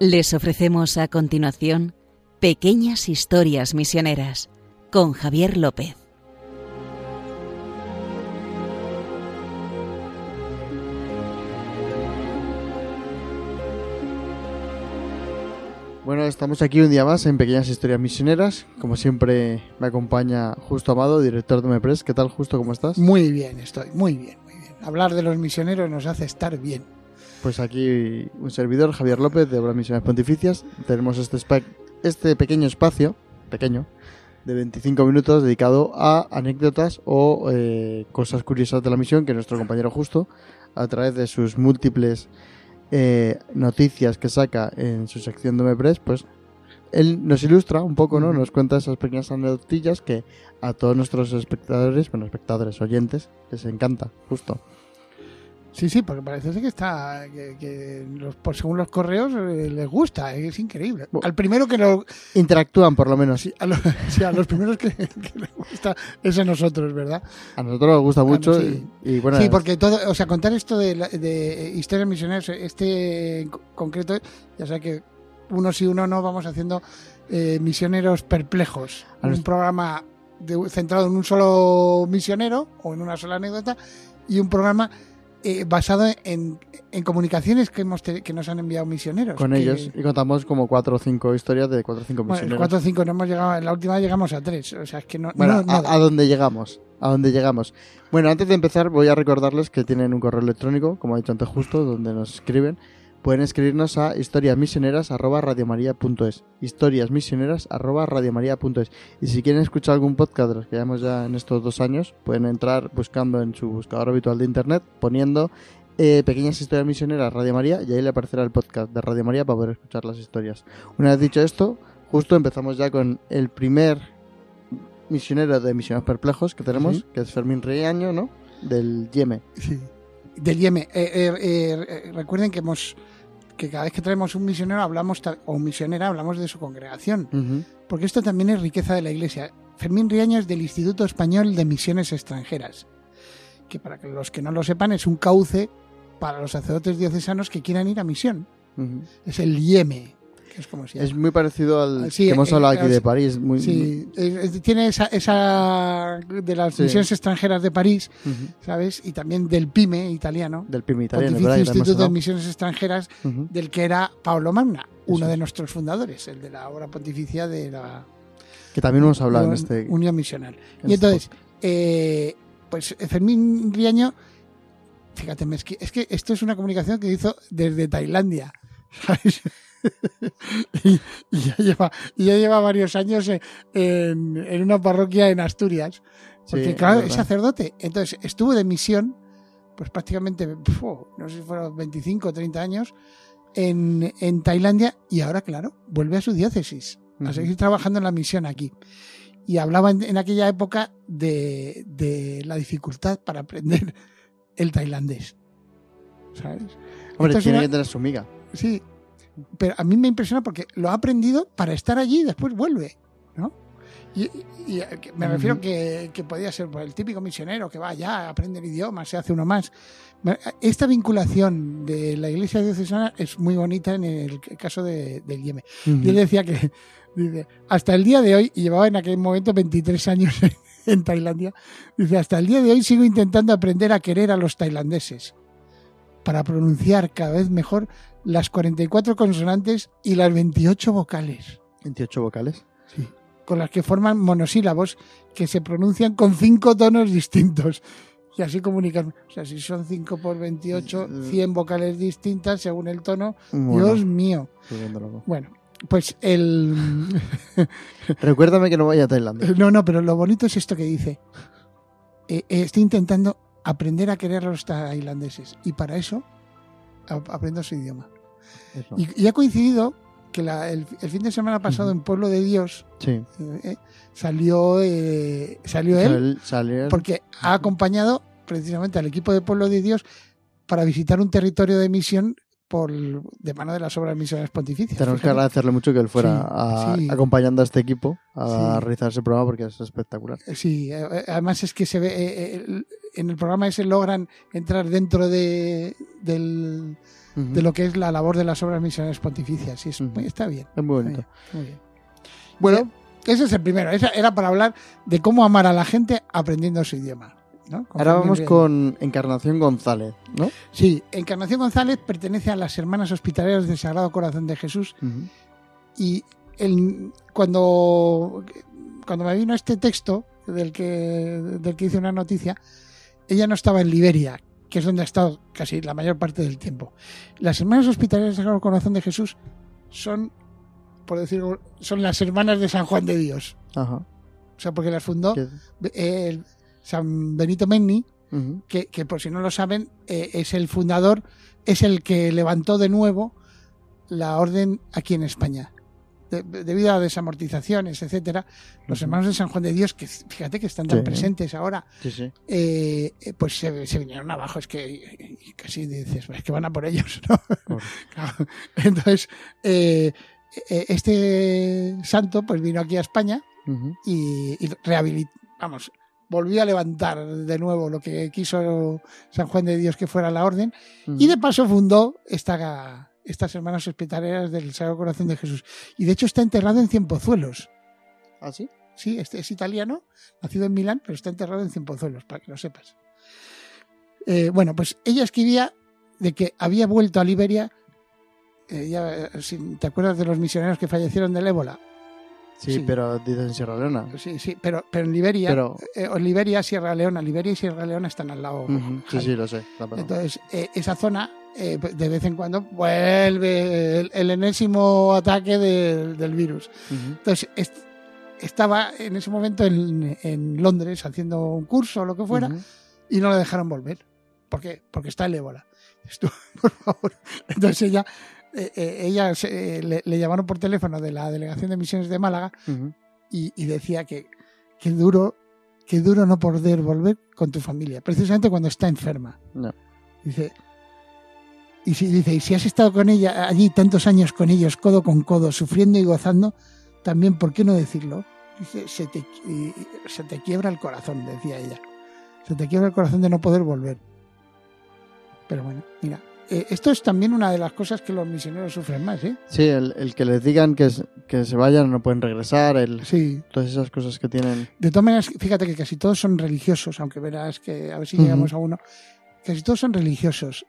Les ofrecemos a continuación Pequeñas Historias Misioneras con Javier López. Bueno, estamos aquí un día más en Pequeñas Historias Misioneras. Como siempre me acompaña Justo Amado, director de MEPRES. ¿Qué tal, Justo? ¿Cómo estás? Muy bien, estoy, muy bien, muy bien. Hablar de los misioneros nos hace estar bien. Pues aquí un servidor, Javier López, de Obras Misiones Pontificias. Tenemos este, este pequeño espacio, pequeño, de 25 minutos dedicado a anécdotas o eh, cosas curiosas de la misión que nuestro compañero Justo, a través de sus múltiples eh, noticias que saca en su sección de MEPRES, pues él nos ilustra un poco, ¿no? Nos cuenta esas pequeñas anécdotillas que a todos nuestros espectadores, bueno, espectadores, oyentes, les encanta, justo. Sí, sí, porque parece ser que está, que, que los, por, según los correos eh, les gusta, eh, es increíble. Al primero que lo, Interactúan por lo menos. sí, a, los, sí, a los primeros que, que les gusta es a nosotros, ¿verdad? A nosotros nos gusta mucho sí. y, y bueno, sí, porque todo, o sea, contar esto de, la- de historias misioneras, este en co- concreto, ya sé que uno sí, uno no, vamos haciendo eh, misioneros perplejos. A Un programa de- centrado en un solo misionero o en una sola anécdota y un programa eh, basado en, en comunicaciones que, hemos que nos han enviado misioneros. con que- ellos y contamos como cuatro o cinco historias de cuatro o cinco Bueno, misioneros. 4 o 5 no hemos llegado, en la última llegamos a 3, o sea, es que no... Bueno, no- a, a dónde llegamos, a dónde llegamos. Bueno, antes de empezar voy a recordarles que tienen un correo electrónico, como ha dicho antes justo, donde nos escriben. Pueden escribirnos a historiasmisioneras@radiomaria.es, historiasmisioneras@radiomaria.es. Y si quieren escuchar algún podcast de los que llevamos ya en estos dos años, pueden entrar buscando en su buscador habitual de internet, poniendo eh, Pequeñas Historias Misioneras Radio María y ahí le aparecerá el podcast de Radio María para poder escuchar las historias. Una vez dicho esto, justo empezamos ya con el primer misionero de Misioneros Perplejos que tenemos, Sí. que es Fermín Reaño, ¿no? Del Yeme. Sí. Del Yeme. Eh, eh, eh, eh, recuerden que hemos que cada vez que traemos un misionero hablamos o un misionera hablamos de su congregación, porque esto también es riqueza de la Iglesia. Fermín Riaño es del Instituto Español de Misiones Extranjeras, que para los que no lo sepan es un cauce para los sacerdotes diocesanos que quieran ir a misión. Es el que es como se Es muy parecido al Sí, que hemos eh, hablado eh, aquí de sí. París. Muy, Sí, tiene esa, esa de las Sí. misiones extranjeras de París. ¿sabes? Y también del PIME italiano. Del PIM italiano, Pontificio ¿verdad? Instituto de. Misiones Extranjeras, del que era Pablo Magna, uno Eso de es. nuestros fundadores, el de la obra pontificia de la Que también hemos hablado en Unión- este. Unión Misional. en Y este entonces, eh, pues Fermín Riaño, fíjate, es que, es que esto es una comunicación que hizo desde Tailandia, ¿sabes? y, y ya lleva, y ya lleva varios años en, en- una parroquia en Asturias. Porque, Sí, claro, es sacerdote. Entonces, estuvo de misión, pues prácticamente, no sé si fueron 25 o 30 años, en, en Tailandia y ahora, claro, vuelve a su diócesis a seguir trabajando en la misión aquí. Y hablaba en, en aquella época de, de la dificultad para aprender el tailandés. ¿Sabes? Hombre, tiene una- que tener su miga. Sí, pero a mí me impresiona porque lo ha aprendido para estar allí y después vuelve, ¿no? Y, y- me refiero que, que podía ser pues, el típico misionero que va allá, aprende el idioma, se hace uno más. Esta vinculación de la iglesia diocesana es muy bonita en el caso de, del Yemen. Y él decía que dice, hasta el día de hoy, y llevaba en aquel momento 23 años en Tailandia, dice, hasta el día de hoy sigo intentando aprender a querer a los tailandeses para pronunciar cada vez mejor las 44 consonantes y las 28 vocales, 28 vocales. con las que forman monosílabos que se pronuncian con cinco tonos distintos. Y así comunican. O sea, si son 5 por 28, 100 vocales distintas según el tono. Bueno, Dios mío. Bueno, pues el... Recuérdame que no vaya a Tailandia. No, no, pero lo bonito es esto que dice. Eh, eh, estoy intentando aprender a querer a los tailandeses y para eso aprendo su idioma. Eso. Y, y ha coincidido que la- el, el fin de semana pasado en Pueblo de Dios Sí. eh, salió, eh, salió él Sal- porque ha acompañado precisamente al equipo de Pueblo de Dios para visitar un territorio de misión por de mano de las obras misioneras pontificias. Tenemos que agradecerle mucho que él fuera Sí, a- sí. acompañando a este equipo a Sí. realizar ese programa porque es espectacular. Sí, eh, eh, además es que se ve, eh, eh, en el programa ese logran entrar dentro de, del- de lo que es la labor de las obras misioneras pontificias. Y es Ujú. muy- está bien. Es muy bonito. muy bien. Bueno, Eh, ese es el primero. Esa era para hablar de cómo amar a la gente aprendiendo su idioma. ¿No? Con ahora vamos con Encarnación González, ¿no? Sí, Encarnación González pertenece a las Hermanas Hospitalarias del Sagrado Corazón de Jesús y el- cuando, cuando me vino este texto del que, del que hice una noticia, ella no estaba en Liberia, que es donde ha estado casi la mayor parte del tiempo. Las hermanas hospitalarias del Sagrado Corazón de Jesús son, por decirlo, son las hermanas de San Juan de Dios. Ajá. O sea, porque las fundó el San Benito Menni, que, que por si no lo saben, eh, es el fundador, es el que levantó de nuevo la orden aquí en España. De- debido a desamortizaciones, etcétera, los hermanos de San Juan de Dios, que fíjate que están tan Sí. presentes ahora, Sí, sí. eh, eh, pues se, se vinieron abajo. Es que casi dices, es que van a por ellos, ¿no? Entonces, eh, este santo pues vino aquí a España y, y rehabilit- vamos, volvió a levantar de nuevo lo que quiso San Juan de Dios que fuera la orden y de paso fundó esta, estas hermanas hospitalarias del Sagrado Corazón de Jesús. Y de hecho está enterrado en Cienpozuelos. ¿Ah, sí? Sí, este es italiano, nacido en Milán, pero está enterrado en Cienpozuelos, para que lo sepas. Eh, bueno, pues ella escribía de que había vuelto a Liberia. eh, ya, eh, si ¿Te acuerdas de los misioneros que fallecieron del ébola? Sí, Sí. pero dicen Sierra Leona. Sí, sí, pero, pero en Liberia, Pero- eh, Liberia, Sierra Leona, Liberia y Sierra Leona están al lado. Sí, sí, lo sé. Entonces, eh, esa zona, eh, de vez en cuando, vuelve el, el enésimo ataque del- del virus. Entonces, est- estaba en ese momento en, en Londres haciendo un curso o lo que fuera y no la dejaron volver. ¿Por qué? Porque está el ébola. Dices por favor. Entonces ella, eh, eh, ella se- eh, le, le llamaron por teléfono de la Delegación de Misiones de Málaga y, y decía que, que duro que duro no poder volver con tu familia, precisamente cuando está enferma. No. Dice, y si, dice, y si has estado con ella allí tantos años con ellos, codo con codo, sufriendo y gozando, también, ¿por qué no decirlo? Dice, se te, se te quiebra el corazón, decía ella. Se te quiebra el corazón de no poder volver. Pero bueno, mira, eh, esto es también una de las cosas que los misioneros sufren más, ¿eh? Sí, el, el que les digan que, que se vayan, no pueden regresar, el, Sí, todas esas cosas que tienen. De todas maneras, fíjate que casi todos son religiosos, aunque verás que a ver si llegamos a uno. Casi todos son religiosos.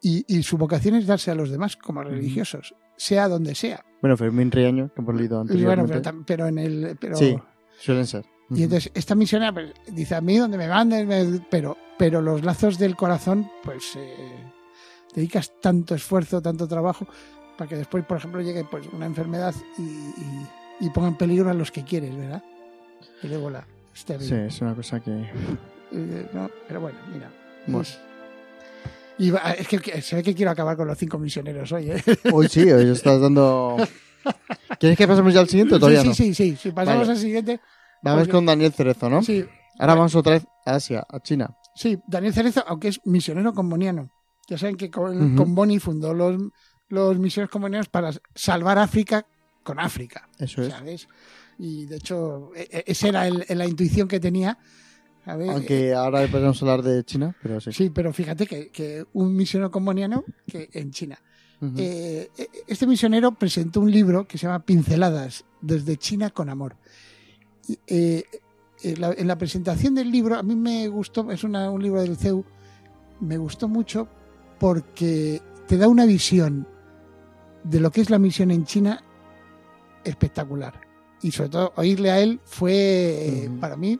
Y, y su vocación es darse a los demás como religiosos, sea donde sea. Bueno, Fermín Riaño, que hemos leído bueno, anteriormente. pero, en el. Pero, Sí, suelen ser. Y entonces, esta misionera pues, dice a mí donde me manden, me- pero, pero los lazos del corazón, pues eh, dedicas tanto esfuerzo, tanto trabajo, para que después, por ejemplo, llegue pues una enfermedad y, y, y ponga en peligro a los que quieres, ¿verdad? El ébola. Es. Sí, es una cosa que. Eh, no, pero bueno, mira. Bueno. Es, y va- es que se ve que quiero acabar con los cinco misioneros hoy. ¿eh? Hoy sí, hoy estás dando. ¿Quieres que pasemos ya al siguiente o todavía sí, no? sí, sí, sí. Si pasamos Vale. al siguiente. Vamos porque- con Daniel Cerezo, ¿no? Sí, Ahora vamos otra vez a Asia, a China. sí, Daniel Cerezo, aunque es misionero comboniano. Ya saben que con, Ujú. con Boni fundó los, los misioneros combonianos para salvar África con África. Eso es. Y de hecho, e- e- esa era el- la intuición que tenía. Aunque ahora podemos hablar de China, pero sí. Sí, pero fíjate que, que un misionero comboniano que en China. Ujú. Eh, este misionero presentó un libro que se llama Pinceladas desde China con amor. Y, eh, en, la, en la presentación del libro, a mí me gustó, es una- un libro del CEU, me gustó mucho porque te da una visión de lo que es la misión en China espectacular. Y sobre todo oírle a él fue para mí,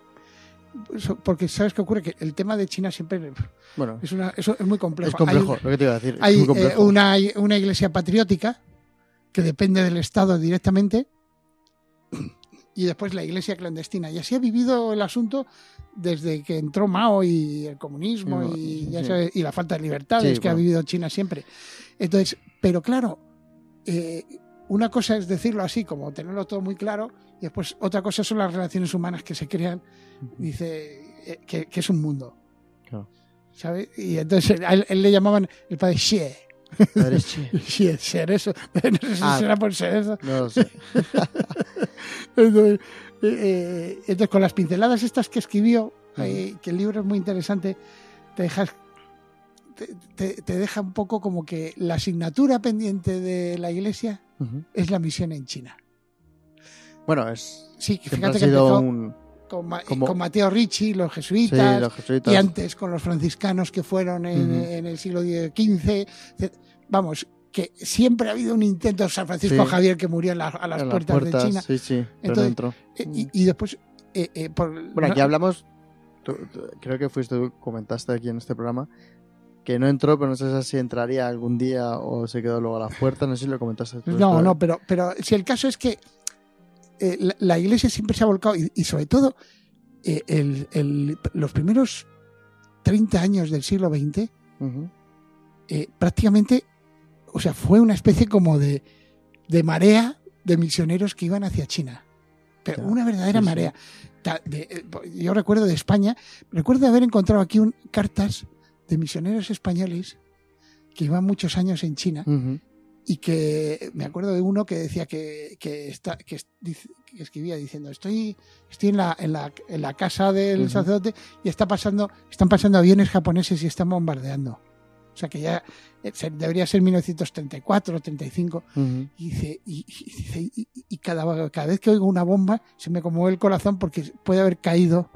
porque sabes qué ocurre, que el tema de China siempre Bueno, es, una, eso es muy complejo. es complejo, Hay- lo que te iba a decir. hay es eh, una, una iglesia patriótica que depende del Estado directamente y después la iglesia clandestina. Y así ha vivido el asunto desde que entró Mao y el comunismo Y- y, ya sí. sabes, y la falta de libertades Sí, que ha bueno. vivido China siempre. Entonces, pero claro, eh, una cosa es decirlo así, como tenerlo todo muy claro, y después otra cosa son las relaciones humanas que se crean, dice, eh, que, que es un mundo. Claro. ¿Sabes? Y entonces a él, él le llamaban el padre Xie, chi. Sí, es ser eso. No sé si Ah. será por ser eso. No lo sé. Entonces, eh, eh, entonces, con las pinceladas estas que escribió, eh, que el libro es muy interesante, te dejas te, te- te deja un poco como que la asignatura pendiente de la iglesia es la misión en China. Bueno, es. Sí, fíjate que empezó un. con, como- con Mateo Ricci, los Sí, jesuitas, los jesuitas. y antes con los franciscanos que fueron en, en el siglo XV. Vamos, que siempre ha habido un intento, San Francisco Sí. Javier que murió en la- a las, en puertas, de China. Sí, sí. Pero Entonces. Eh, y, y después, eh, eh, por, Bueno, aquí no- hablamos, tú- tú- creo que fuiste tú, comentaste aquí en este programa, que no entró, pero no sé si entraría algún día o se quedó luego a la puerta, no sé si lo comentaste tú. No, no, pero, pero si el caso es que eh, la, la iglesia siempre se ha volcado y, y sobre todo eh, el- el- los primeros 30 años del siglo XX eh, prácticamente, o sea, fue una especie como de, de marea de misioneros que iban hacia China. Pero una verdadera sí, sí. marea. De- eh, yo recuerdo de España, recuerdo haber encontrado aquí un- cartas de misioneros españoles que iban muchos años en China y que me acuerdo de uno que decía que, que, está, que, es- dice- que escribía diciendo estoy, estoy en, la, en, la, en la casa del sacerdote y está pasando, están pasando aviones japoneses y están bombardeando. O sea que ya eh, debería ser 1934 o 35. Ujú. Y dice, y, y dice, y- y- y cada, cada vez que oigo una bomba se me conmueve el corazón porque puede haber caído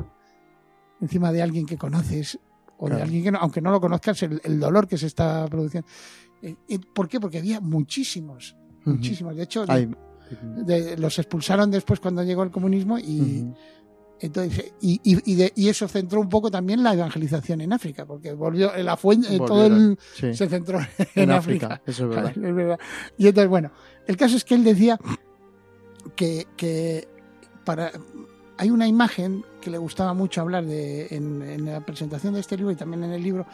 encima de alguien que conoces o de alguien que no, aunque no lo conozcas, el, el dolor que se está produciendo. Eh, ¿Por qué? Porque había muchísimos, muchísimos. De hecho, de- Ay, de- los expulsaron después cuando llegó el comunismo y. entonces, y, y- y de- y eso centró un poco también la evangelización en África, porque volvió la fuente, eh, todo el, sí. se centró en, en África. África, eso es verdad. Es verdad. Y entonces, bueno, el caso es que él decía que, que para hay una imagen que le gustaba mucho hablar de en, en la presentación de este libro y también en el libro,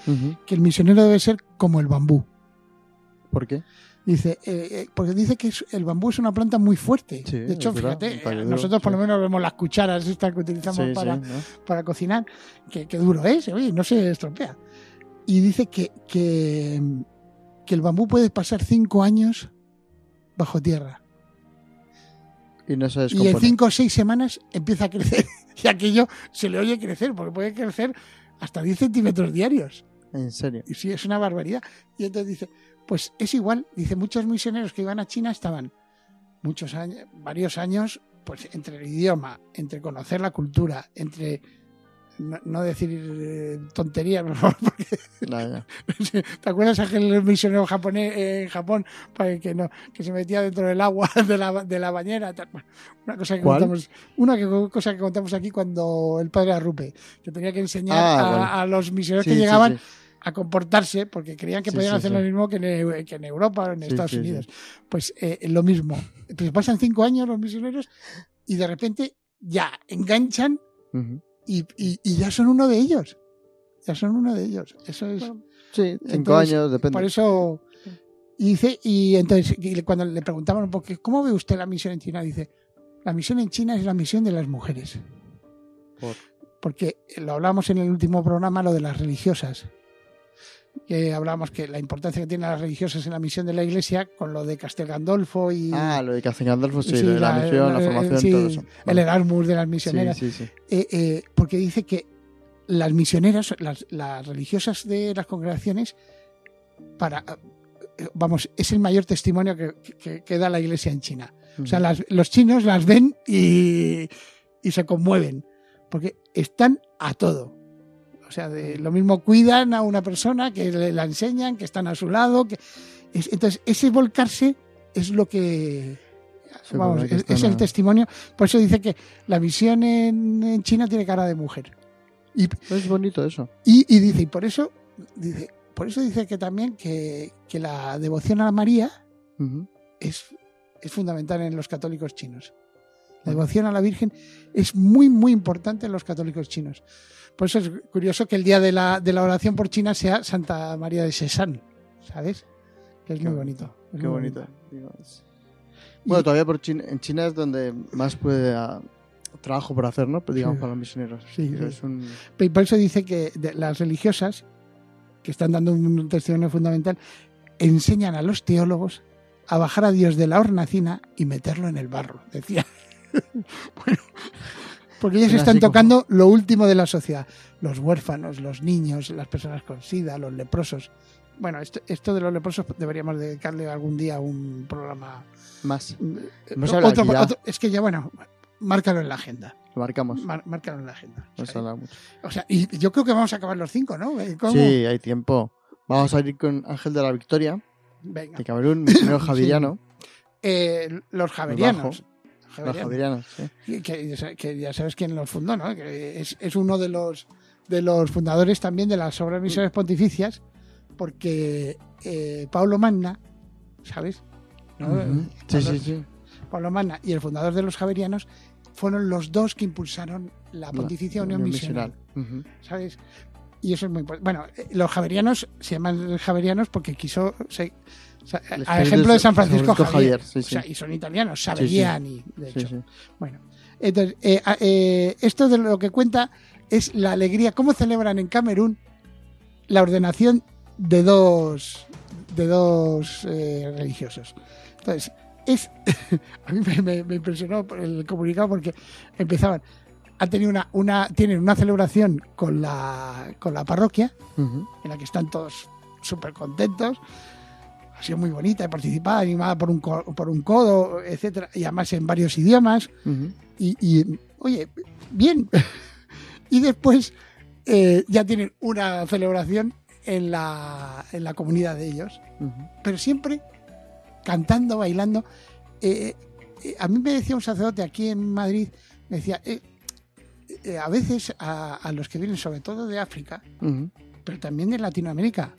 que el misionero debe ser como el bambú. ¿Por qué? Dice, eh, eh, porque dice que es- el bambú es una planta muy fuerte. Sí, de hecho, fíjate, eh, nosotros por lo menos vemos las cucharas estas que utilizamos Sí, para, sí, ¿no? para cocinar, que, que duro es, oye, no se estropea. Y dice que, que, que el bambú puede pasar cinco años bajo tierra. Y no se Y en cinco o seis semanas empieza a crecer. Y aquello se le oye crecer, porque puede crecer hasta 10 centímetros diarios. En serio. Y sí, es una barbaridad. Y entonces dice, pues es igual. Dice, muchos misioneros que iban a China estaban muchos años, varios años, pues entre el idioma, entre conocer la cultura, entre no, no decir eh, tonterías, por favor, porque. ¿Te acuerdas aquel misionero japonés eh, en Japón para que no que se metía dentro del agua de la, de la bañera? Una cosa que ¿Cuál? contamos, una que- cosa que contamos aquí cuando el padre Arrupe, que tenía que enseñar Ah, a, los misioneros Sí, que sí, llegaban sí. A comportarse porque creían que Sí, podían sí, hacer sí. lo mismo que en, Eu- que en Europa o en Estados. Unidos. Pues eh, lo mismo. Pues pasan cinco años los misioneros y de repente ya enganchan y, y- y ya son uno de ellos. Ya son uno de ellos. Eso es. Sí, cinco Entonces, años, depende. Por eso. Y dice, y entonces, y cuando le preguntaban un poco, ¿cómo ve usted la misión en China? Dice, la misión en China es la misión de las mujeres. Por- Porque lo hablamos en el último programa, lo de las religiosas. Que hablábamos que la importancia que tienen las religiosas en la misión de la iglesia, con lo de Castel Gandolfo y. Ah, lo de Casting Gandalf, sí, sí, la, misión, la, formación, sí, todo eso. El Vale. Erasmus de las misioneras. sí, sí. Eh, eh, porque dice que las misioneras, las, las religiosas de las congregaciones, para eh, vamos, es el mayor testimonio que, que- que da la iglesia en China. O sea, las- los chinos las ven y, y se conmueven, porque están a todo. O sea, de, lo mismo cuidan a una persona, que le, la enseñan, que están a su lado. Que, es- entonces, ese volcarse es lo que... Sí, vamos, porque es, el testimonio. Por eso dice que la misión en, en China tiene cara de mujer. Y, Es bonito eso. y, y dice, y por eso dice, por eso dice que también que, que la devoción a María Ujú. es, es fundamental en los católicos chinos. La devoción a la Virgen es muy, muy importante en los católicos chinos. Por eso es curioso que el día de la, de la oración por China sea Santa María de Sesan, ¿sabes? Que es Qué muy bonito, bonito. es Qué muy bonito. Es- Bueno, todavía por China, en China es donde más puede ah, trabajo por hacer, ¿no? Pues digamos Sí. para los misioneros. Sí. Es un... Y por eso dice que de- las religiosas, que están dando un testimonio fundamental, enseñan a los teólogos a bajar a Dios de la hornacina y meterlo en el barro, decía. bueno, porque ellos Era están como- tocando lo último de la sociedad. Los huérfanos, los niños, las personas con sida, los leprosos. Bueno, esto, esto de los leprosos deberíamos dedicarle algún día un programa. Más. eh, hablado ya. otro- es que ya, bueno, márcalo en la agenda. Lo marcamos. Mar- márcalo en la agenda. O sea, mucho. o sea, y yo creo que vamos a acabar los cinco, ¿no? Eh, ¿Cómo? Sí, hay tiempo. Vamos a ir con Ángel de la Victoria, Venga. de Camerún, misionero javeriano. Eh, los javerianos. Los Javerianos. javerianos, sí. Y que, que ya sabes quién los fundó, ¿no? Que es, es uno de los de los fundadores también de las obras misiones pontificias, porque eh, Pablo Magna, ¿sabes? Sí, Pablo, sí, sí. Pablo Magna y el fundador de los javerianos fueron los dos que impulsaron la Pontificia Unión, Misional, Ujú. ¿sabes? Y eso es muy importante. Bueno, eh, los javerianos se llaman javerianos porque quiso, se- o sea, a ejemplo de San Francisco Francisco Javier, Javier, sí, O sí. sea, y son italianos. Saberiani, de hecho. Bueno, entonces, eh, eh, esto de lo que cuenta es la alegría, cómo celebran en Camerún la ordenación de dos, de dos eh, religiosos. Entonces, es, a mí me, me- me impresionó el comunicado porque empezaban, han tenido una, una, tienen una celebración con la, con la parroquia, Ujú. en la que están todos súper contentos. Ha sido muy bonita, he participado, animada por un, por un codo, etcétera, y además en varios idiomas. Y, y, oye, bien. y después eh, ya tienen una celebración en la, en la comunidad de ellos, pero siempre cantando, bailando. Eh, eh, a mí me decía un sacerdote aquí en Madrid, me decía, a veces a, a los que vienen sobre todo de África, pero también de Latinoamérica.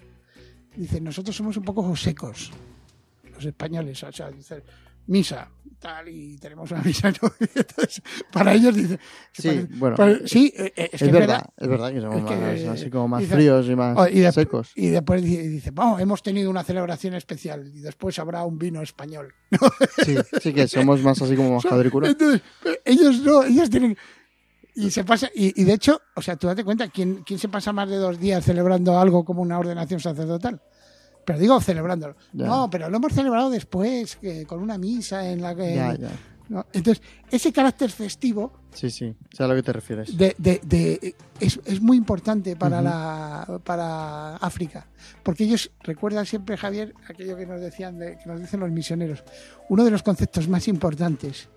Dice, nosotros somos un poco secos, los españoles, o sea, dice, misa, tal, y tenemos una misa. ¿no? Entonces, para ellos, dice, Sí, bueno. para- sí, eh, eh, es, que es verdad, es verdad que somos Es que, más, así como más dice- fríos y más Oh, y, de- secos. y después dice, "Bueno, hemos tenido una celebración especial y después habrá un vino español. Sí, sí que somos más así como y cura. Entonces, ellos no, ellos tienen... Y se pasa, y, y de hecho, o sea, tú date cuenta, ¿quién, ¿quién se pasa más de dos días celebrando algo como una ordenación sacerdotal? Pero digo celebrándolo. No, pero lo hemos celebrado después, que, con una misa en la que... Ya, ya. ¿no? Entonces, ese carácter festivo Sí, sí, sé a lo que te refieres. de, de- de- es, es muy importante para, la, para África. Porque ellos recuerdan siempre, Javier, aquello que nos decían, de- que nos dicen los misioneros. Uno de los conceptos más importantes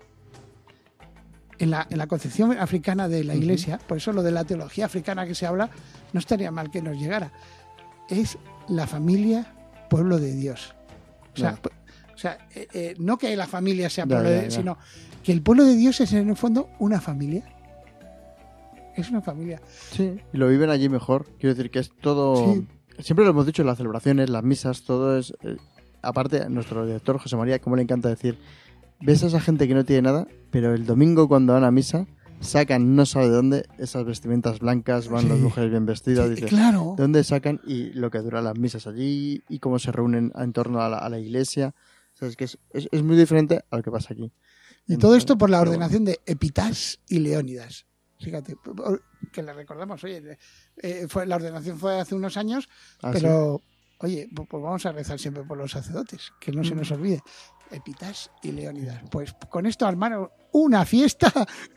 en la, en la concepción africana de la iglesia, por eso lo de la teología africana que se habla, no estaría mal que nos llegara. Es la familia, pueblo de Dios. O sea, pu- o sea eh, eh, no que la familia sea pueblo de ya. sino que el pueblo de Dios es en el fondo una familia. Es una familia. Sí, y lo viven allí mejor. Quiero decir que es todo. Sí. Siempre lo hemos dicho, las celebraciones, las misas, todo es. eh, aparte, nuestro director José María, como le encanta decir, ves a esa gente que no tiene nada, pero el domingo cuando van a misa, sacan no sabe de dónde esas vestimentas blancas, van Sí. las mujeres bien vestidas, Sí, dices, claro. ¿de dónde sacan? Y lo que duran las misas allí, y cómo se reúnen en torno a la, a la iglesia. O sea, es que es, es- es muy diferente a lo que pasa aquí. Y todo esto por la ordenación de Epitas y Leónidas. Fíjate, que le recordamos, oye, eh, fue, la ordenación fue hace unos años, Ah, sí. pero, oye, pues, pues vamos a rezar siempre por los sacerdotes, que no se Mm. nos olvide. Epitas y Leónidas. Pues con esto armaron una fiesta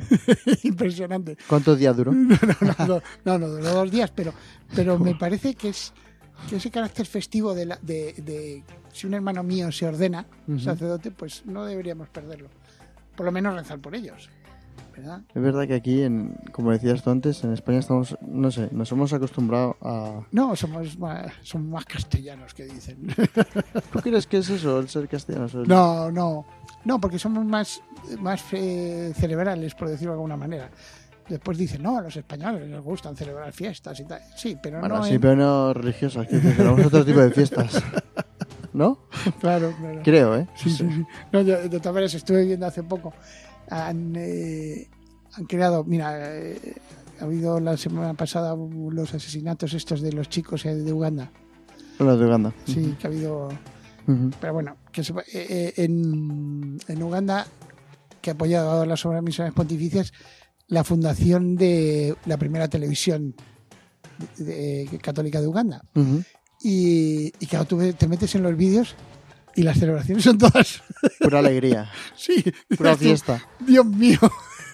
impresionante. ¿Cuántos días duró? No, no, no, no, no, duró dos días, pero, pero me parece que es que ese carácter festivo de, la, de, de si un hermano mío se ordena sacerdote, pues no deberíamos perderlo. Por lo menos rezar por ellos. ¿Verdad? Es verdad que aquí, en, como decías tú antes, en España estamos, no sé, nos hemos acostumbrado a... No, somos más, somos más castellanos que dicen. ¿Tú crees que es eso, el ser castellano? El- No, no, no, porque somos más, más eh, cerebrales, por decirlo de alguna manera. Después dicen, no, a los españoles les gustan celebrar fiestas y tal. Sí, pero Bueno, no sí, en- pero no religiosas, que tenemos otro tipo de fiestas. ¿No? Claro, claro. Creo, ¿eh? Sí, sí, sí. No, yo, de todas maneras, estuve viendo hace poco. Han, eh, han creado, mira, eh, ha habido la semana pasada los asesinatos estos de los chicos eh, de Uganda. Las de Uganda. Sí, que ha habido. Pero bueno, que se- eh, eh, en, en Uganda, que ha apoyado las obras misiones pontificias, la fundación de la primera televisión de- de- católica de Uganda. Y, y claro, tú te metes en los vídeos y las celebraciones son todas. Pura alegría. sí. Pura fiesta. Dios mío.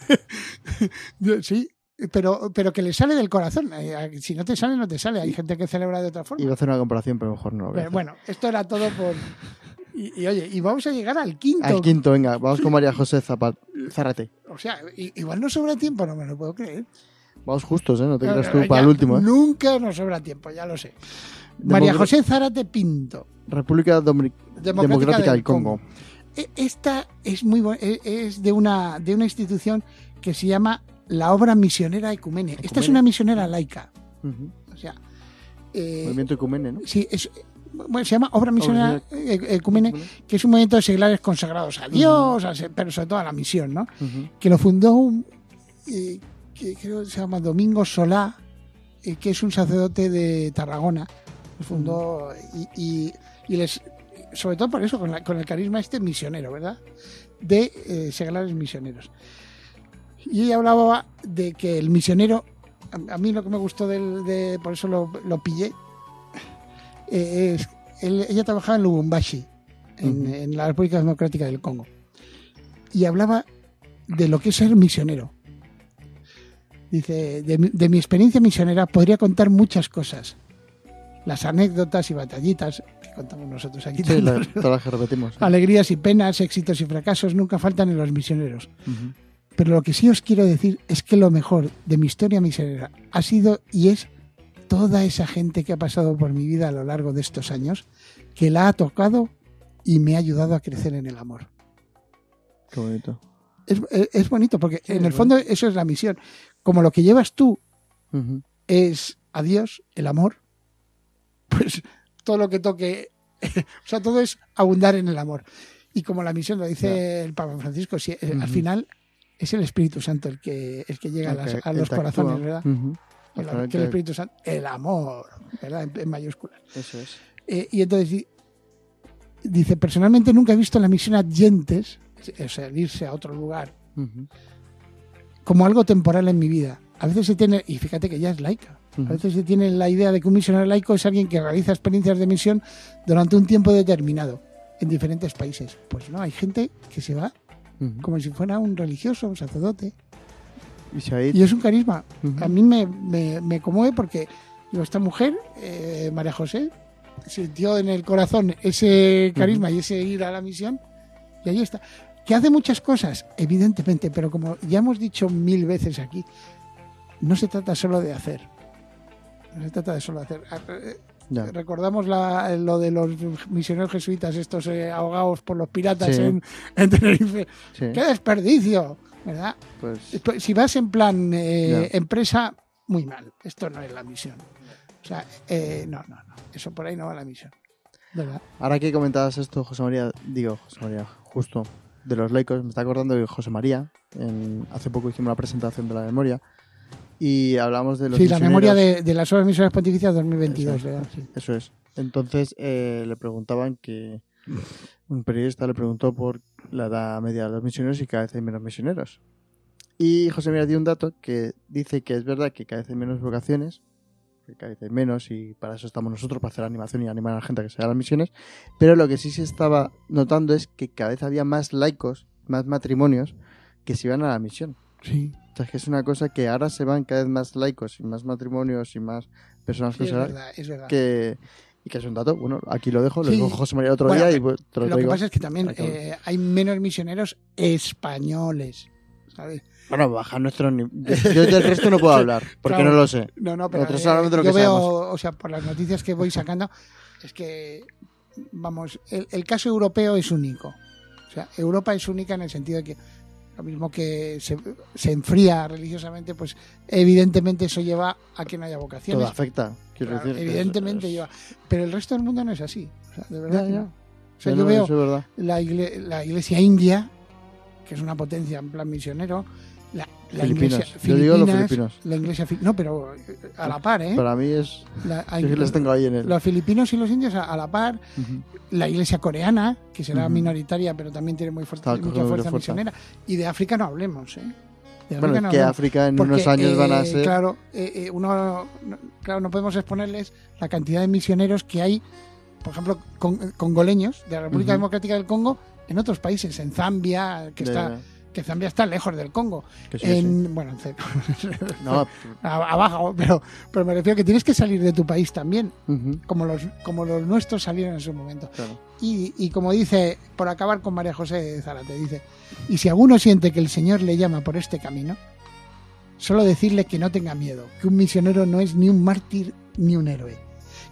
sí, pero, pero que le sale del corazón. Eh, Si no te sale, no te sale. Hay gente que celebra de otra forma. Iba a hacer una comparación, pero mejor no lo voy a Pero hacer. bueno, esto era todo por. Y, y oye, y vamos a llegar al quinto. Al quinto, venga, vamos con María José. Zárate. O sea, igual no sobra tiempo, no me lo puedo creer. Vamos justos, ¿eh? No te creas Ya- tú para el último, ¿eh? Nunca nos sobra tiempo, ya lo sé. María José Zárate Pinto. República Domini- Democrática, del Congo. E- Esta es muy e- es de una de una institución que se llama la Obra Misionera Ecumene. Esta es una misionera laica. O sea, eh, Movimiento Ecumene, ¿no? sí, es, bueno, se llama Obra Misionera E- Ecumene, que es un movimiento de seglares consagrados a Dios, a pero sobre todo a la misión, ¿no? Que lo fundó un, eh, que creo que se llama Domingo Solá, eh, que es un sacerdote de Tarragona. Lo fundó y, y- y les, sobre todo por eso, con, la- con el carisma este misionero, ¿verdad? De eh, seglares misioneros. Y ella hablaba de que el misionero, a, a mí lo que me gustó del, de, por eso lo, lo pillé, eh, es, él- ella trabajaba en Lubumbashi, en, la República Democrática del Congo. Y hablaba de lo que es ser misionero. Dice, de mi experiencia misionera podría contar muchas cosas. Las anécdotas y batallitas que contamos nosotros aquí. Sí, la- que repetimos. Alegrías y penas, éxitos y fracasos nunca faltan en los misioneros. Pero lo que sí os quiero decir es que lo mejor de mi historia misionera ha sido y es toda esa gente que ha pasado por mi vida a lo largo de estos años, que la ha tocado y me ha ayudado a crecer en el amor. Qué bonito. Es, bonito porque Sí, en el fondo eso es la misión. Como lo que llevas tú es a Dios, el amor, pues todo lo que toque, o sea, todo es abundar en el amor. Y como la misión lo dice el Papa Francisco, si, eh, al final es el Espíritu Santo el que, el que llega a, las- los corazones, actúa. ¿verdad? El, final que el Espíritu Santo, el amor, ¿verdad? En, en mayúsculas. Eso es. Eh, y entonces di- dice, personalmente nunca he visto la misión adyentes, o sea, irse a otro lugar, como algo temporal en mi vida. A veces se tiene, y fíjate que ya es laica, a veces se tiene la idea de que un misionero laico es alguien que realiza experiencias de misión durante un tiempo determinado en diferentes países. Pues no, hay gente que se va como si fuera un religioso, un sacerdote. Y es un carisma. A mí me, me, me conmueve porque esta mujer, eh, María José, sintió en el corazón ese carisma y ese ir a la misión y ahí está. Que hace muchas cosas, evidentemente, pero como ya hemos dicho mil veces aquí, no se trata solo de hacer. Se trata de solo hacer. Eh, Ya. Recordamos la- lo de los misioneros jesuitas, estos eh, ahogados por los piratas Sí. en, en Tenerife. Sí. ¡Qué desperdicio! ¿Verdad? Pues Pues, Si vas en plan eh, empresa, muy mal. Esto no es la misión. O sea, eh, no, no, no. Eso por ahí no va la misión. ¿Verdad? ahora que comentabas esto, José María, digo, José María, justo, de los laicos, me está acordando de José María. En, hace poco hicimos la presentación de la memoria y hablamos de los Sí, la misioneros. memoria de, de las obras misioneras pontificias 2022, Eso. Sí. Eso es. Entonces eh, le preguntaban que un periodista le preguntó por la edad media de los misioneros y cada vez hay menos misioneros. Y José Mira dio un dato que dice que es verdad que cada vez hay menos vocaciones, que cada vez hay menos y para eso estamos nosotros, para hacer animación y animar a la gente a que se haga las misiones, pero lo que sí se estaba notando es que cada vez había más laicos, más matrimonios que se iban a la misión. Sí, O sea, es que es una cosa que ahora se van cada vez más laicos y más matrimonios y más personas sí, que es se van verdad, es verdad. que y que es un dato, bueno, aquí lo dejo, lo Sí. dijo José María otro Bueno, día y pues, te lo, Lo que pasa es que también eh, hay menos misioneros españoles. ¿sabes? Bueno, baja nuestro nivel. Yo del resto no puedo hablar, porque Claro. no lo sé. No, no, pero Nosotros eh, hablamos de lo yo que veo, sabemos. o sea, por las noticias que voy sacando, es que, vamos, el, el caso europeo es único. O sea, Europa es única en el sentido de que lo mismo que se, se enfría religiosamente, pues evidentemente eso lleva a que no haya vocaciones. Todo afecta, quiero Claro, decir. evidentemente es- lleva. Pero el resto del mundo no es así. O sea, de verdad. Ya, ya. O sea, yo no, veo la, igle- la iglesia india, que es una potencia en plan misionero, la, Filipinas. iglesia Yo digo los filipinos. La iglesia no, pero eh, a la par, ¿eh? Para mí es. La- hay- Yo que les tengo ahí en el. los filipinos y los indios a, a la par, la iglesia coreana, que será minoritaria, pero también tiene muy fuerte, mucha fuerza fuerza. misionera, y de África no hablemos, ¿eh? De Bueno, es que no. África en Porque, unos años van a eh, ser... Claro, eh, eh, uno, no, claro, no podemos exponerles la cantidad de misioneros que hay, por ejemplo, con- congoleños de la República. Democrática del Congo en otros países, en Zambia, que de- está que Zambia está lejos del Congo. sí, sí. en, Bueno, en. No, abajo, pero, pero me refiero que tienes que salir de tu país también, como los, como los nuestros salieron en su momento. claro. Y, y como dice, por acabar con María José Zárate, dice, y si alguno siente que el Señor le llama por este camino, solo decirle que no tenga miedo, que un misionero no es ni un mártir ni un héroe,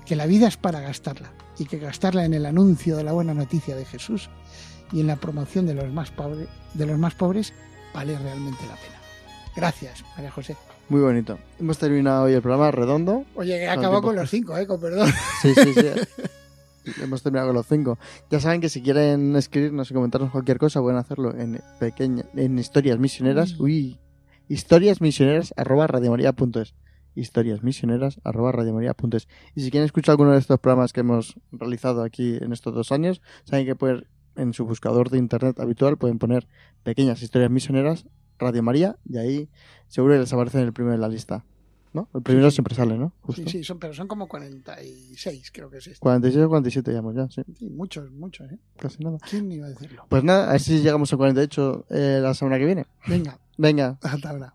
que la vida es para gastarla y que gastarla en el anuncio de la buena noticia de Jesús y en la promoción de los más, pobre- de los más pobres vale realmente la pena. Gracias, María José. Muy bonito. Hemos terminado hoy el programa redondo. Oye, he acabado con los cinco, eh, con perdón. Sí, sí, sí. Hemos terminado con los cinco. Ya saben que si quieren escribirnos y comentarnos cualquier cosa, pueden hacerlo en pequeña, en historias misioneras. Uy, historias misioneras arroba radiomaria.es. Historias misioneras arroba radiomaria.es. Y si quieren escuchar alguno de estos programas que hemos realizado aquí en estos dos años, saben que pueden, en su buscador de internet habitual, pueden poner pequeñas historias misioneras Radio María y ahí seguro que les aparece en el primero de la lista. ¿No? El primero Sí, siempre sale, ¿no? Justo. Sí, sí, son, pero son como 46, creo que es esto. 46 o 47 ya, ya, sí, Sí, muchos, muchos, ¿eh? casi nada. ¿Quién iba a decirlo? Pues nada, a ver si llegamos a 48 eh, la semana que viene. Venga, Venga, hasta ahora.